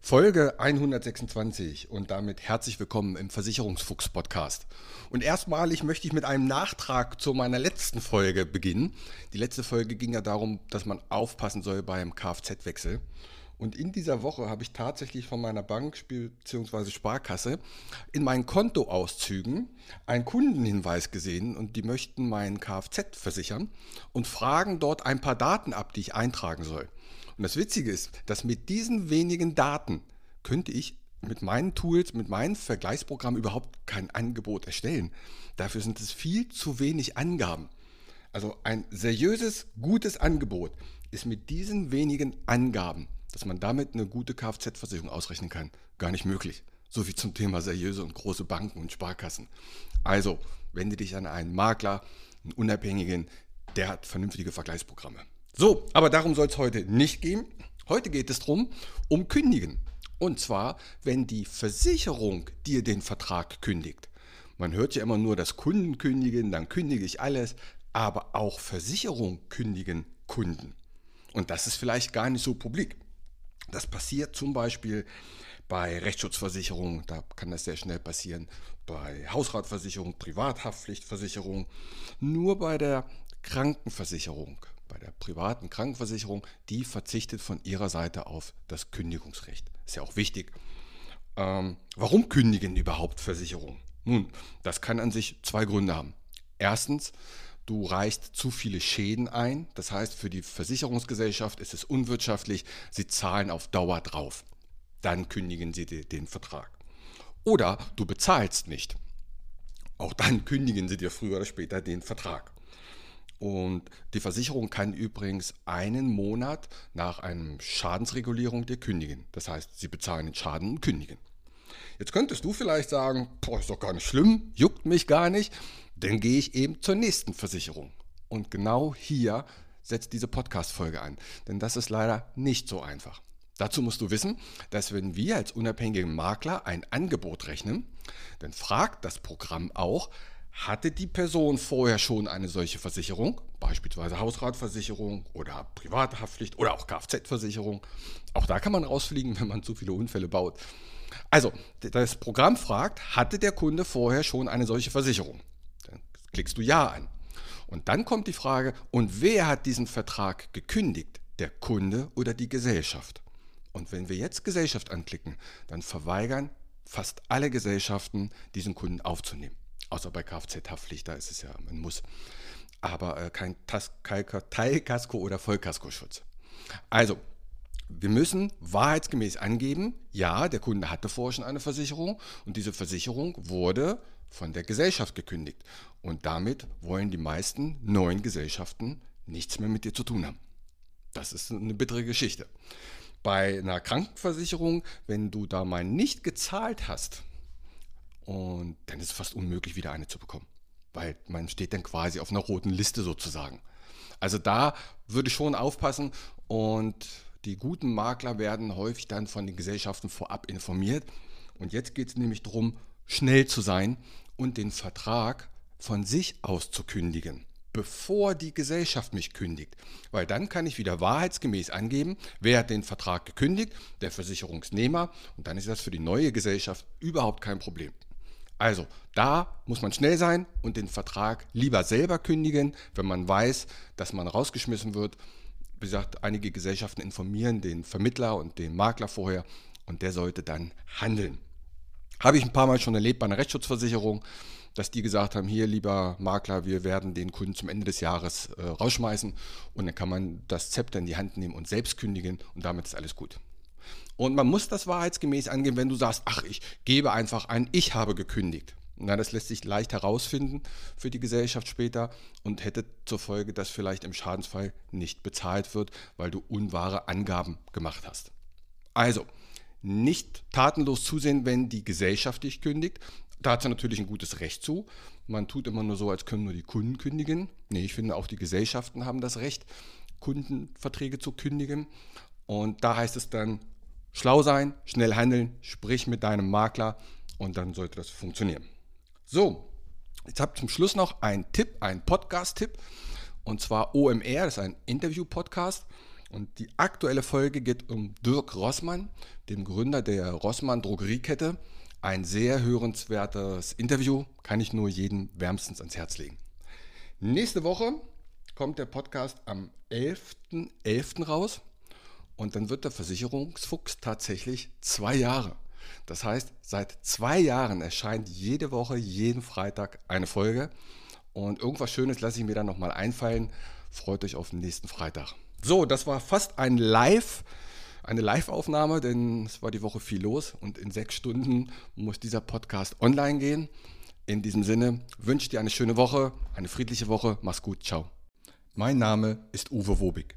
Folge 126 und damit herzlich willkommen im Versicherungsfuchs Podcast. Und erstmalig möchte ich mit einem Nachtrag zu meiner letzten Folge beginnen. Die letzte Folge ging ja darum, dass man aufpassen soll beim Kfz-Wechsel. Und in dieser Woche habe ich tatsächlich von meiner Bank bzw. Sparkasse in meinen Kontoauszügen einen Kundenhinweis gesehen und die möchten meinen Kfz versichern und fragen dort ein paar Daten ab, die ich eintragen soll. Und das Witzige ist, dass mit diesen wenigen Daten könnte ich mit meinen Tools, mit meinen Vergleichsprogrammen überhaupt kein Angebot erstellen. Dafür sind es viel zu wenig Angaben. Also ein seriöses, gutes Angebot ist mit diesen wenigen Angaben, dass man damit eine gute Kfz-Versicherung ausrechnen kann, gar nicht möglich. So viel zum Thema seriöse und große Banken und Sparkassen. Also wende dich an einen Makler, einen Unabhängigen, der hat vernünftige Vergleichsprogramme. So, aber darum soll es heute nicht gehen. Heute geht es darum, um Kündigen. Und zwar, wenn die Versicherung dir den Vertrag kündigt. Man hört ja immer nur das Kunden kündigen, dann kündige ich alles, aber auch Versicherung kündigen Kunden. Und das ist vielleicht gar nicht so publik. Das passiert zum Beispiel bei Rechtsschutzversicherungen, da kann das sehr schnell passieren, bei Hausratversicherung, Privathaftpflichtversicherung, nur bei der Krankenversicherung bei der privaten Krankenversicherung, die verzichtet von ihrer Seite auf das Kündigungsrecht. Ist ja auch wichtig. Ähm, warum kündigen überhaupt Versicherungen? Nun, das kann an sich zwei Gründe haben. Erstens, du reichst zu viele Schäden ein. Das heißt, für die Versicherungsgesellschaft ist es unwirtschaftlich. Sie zahlen auf Dauer drauf. Dann kündigen sie den Vertrag. Oder du bezahlst nicht. Auch dann kündigen sie dir früher oder später den Vertrag. Und die Versicherung kann übrigens einen Monat nach einer Schadensregulierung dir kündigen. Das heißt, sie bezahlen den Schaden und kündigen. Jetzt könntest du vielleicht sagen, boah, ist doch gar nicht schlimm, juckt mich gar nicht, dann gehe ich eben zur nächsten Versicherung. Und genau hier setzt diese Podcast-Folge an, denn das ist leider nicht so einfach. Dazu musst du wissen, dass wenn wir als unabhängige Makler ein Angebot rechnen, dann fragt das Programm auch, hatte die Person vorher schon eine solche Versicherung, beispielsweise Hausratversicherung oder Privathaftpflicht oder auch Kfz-Versicherung? Auch da kann man rausfliegen, wenn man zu viele Unfälle baut. Also, das Programm fragt, hatte der Kunde vorher schon eine solche Versicherung? Dann klickst du Ja an. Und dann kommt die Frage, und wer hat diesen Vertrag gekündigt? Der Kunde oder die Gesellschaft? Und wenn wir jetzt Gesellschaft anklicken, dann verweigern fast alle Gesellschaften, diesen Kunden aufzunehmen. Außer bei Kfz-Haftpflicht, da ist es ja, man muss. Aber äh, kein Teilkasko oder Vollkaskoschutz. Also, wir müssen wahrheitsgemäß angeben, ja, der Kunde hatte vorher schon eine Versicherung und diese Versicherung wurde von der Gesellschaft gekündigt. Und damit wollen die meisten neuen Gesellschaften nichts mehr mit dir zu tun haben. Das ist eine bittere Geschichte. Bei einer Krankenversicherung, wenn du da mal nicht gezahlt hast, und dann ist es fast unmöglich, wieder eine zu bekommen. Weil man steht dann quasi auf einer roten Liste sozusagen. Also da würde ich schon aufpassen und die guten Makler werden häufig dann von den Gesellschaften vorab informiert. Und jetzt geht es nämlich darum, schnell zu sein und den Vertrag von sich aus zu kündigen, bevor die Gesellschaft mich kündigt. Weil dann kann ich wieder wahrheitsgemäß angeben, wer hat den Vertrag gekündigt, der Versicherungsnehmer. Und dann ist das für die neue Gesellschaft überhaupt kein Problem. Also, da muss man schnell sein und den Vertrag lieber selber kündigen, wenn man weiß, dass man rausgeschmissen wird. Wie gesagt, einige Gesellschaften informieren den Vermittler und den Makler vorher und der sollte dann handeln. Habe ich ein paar Mal schon erlebt bei einer Rechtsschutzversicherung, dass die gesagt haben, hier lieber Makler, wir werden den Kunden zum Ende des Jahres äh, rausschmeißen und dann kann man das Zepter in die Hand nehmen und selbst kündigen und damit ist alles gut. Und man muss das wahrheitsgemäß angehen, wenn du sagst, ach, ich gebe einfach ein, ich habe gekündigt. Na, das lässt sich leicht herausfinden für die Gesellschaft später und hätte zur Folge, dass vielleicht im Schadensfall nicht bezahlt wird, weil du unwahre Angaben gemacht hast. Also, nicht tatenlos zusehen, wenn die Gesellschaft dich kündigt. Da hat sie natürlich ein gutes Recht zu. Man tut immer nur so, als können nur die Kunden kündigen. Nee, ich finde auch die Gesellschaften haben das Recht, Kundenverträge zu kündigen. Und da heißt es dann, schlau sein, schnell handeln, sprich mit deinem Makler und dann sollte das funktionieren. So, jetzt habe ich zum Schluss noch einen Tipp, einen Podcast-Tipp. Und zwar OMR, das ist ein Interview-Podcast. Und die aktuelle Folge geht um Dirk Rossmann, dem Gründer der Rossmann Drogeriekette. Ein sehr hörenswertes Interview, kann ich nur jedem wärmstens ans Herz legen. Nächste Woche kommt der Podcast am 11.11. .11. raus und dann wird der Versicherungsfuchs tatsächlich zwei Jahre. Das heißt, seit zwei Jahren erscheint jede Woche, jeden Freitag eine Folge. Und irgendwas Schönes lasse ich mir dann nochmal einfallen. Freut euch auf den nächsten Freitag. So, das war fast ein Live, eine Live-Aufnahme, denn es war die Woche viel los und in sechs Stunden muss dieser Podcast online gehen. In diesem Sinne wünsche ich dir eine schöne Woche, eine friedliche Woche. Mach's gut, ciao. Mein Name ist Uwe Wobig.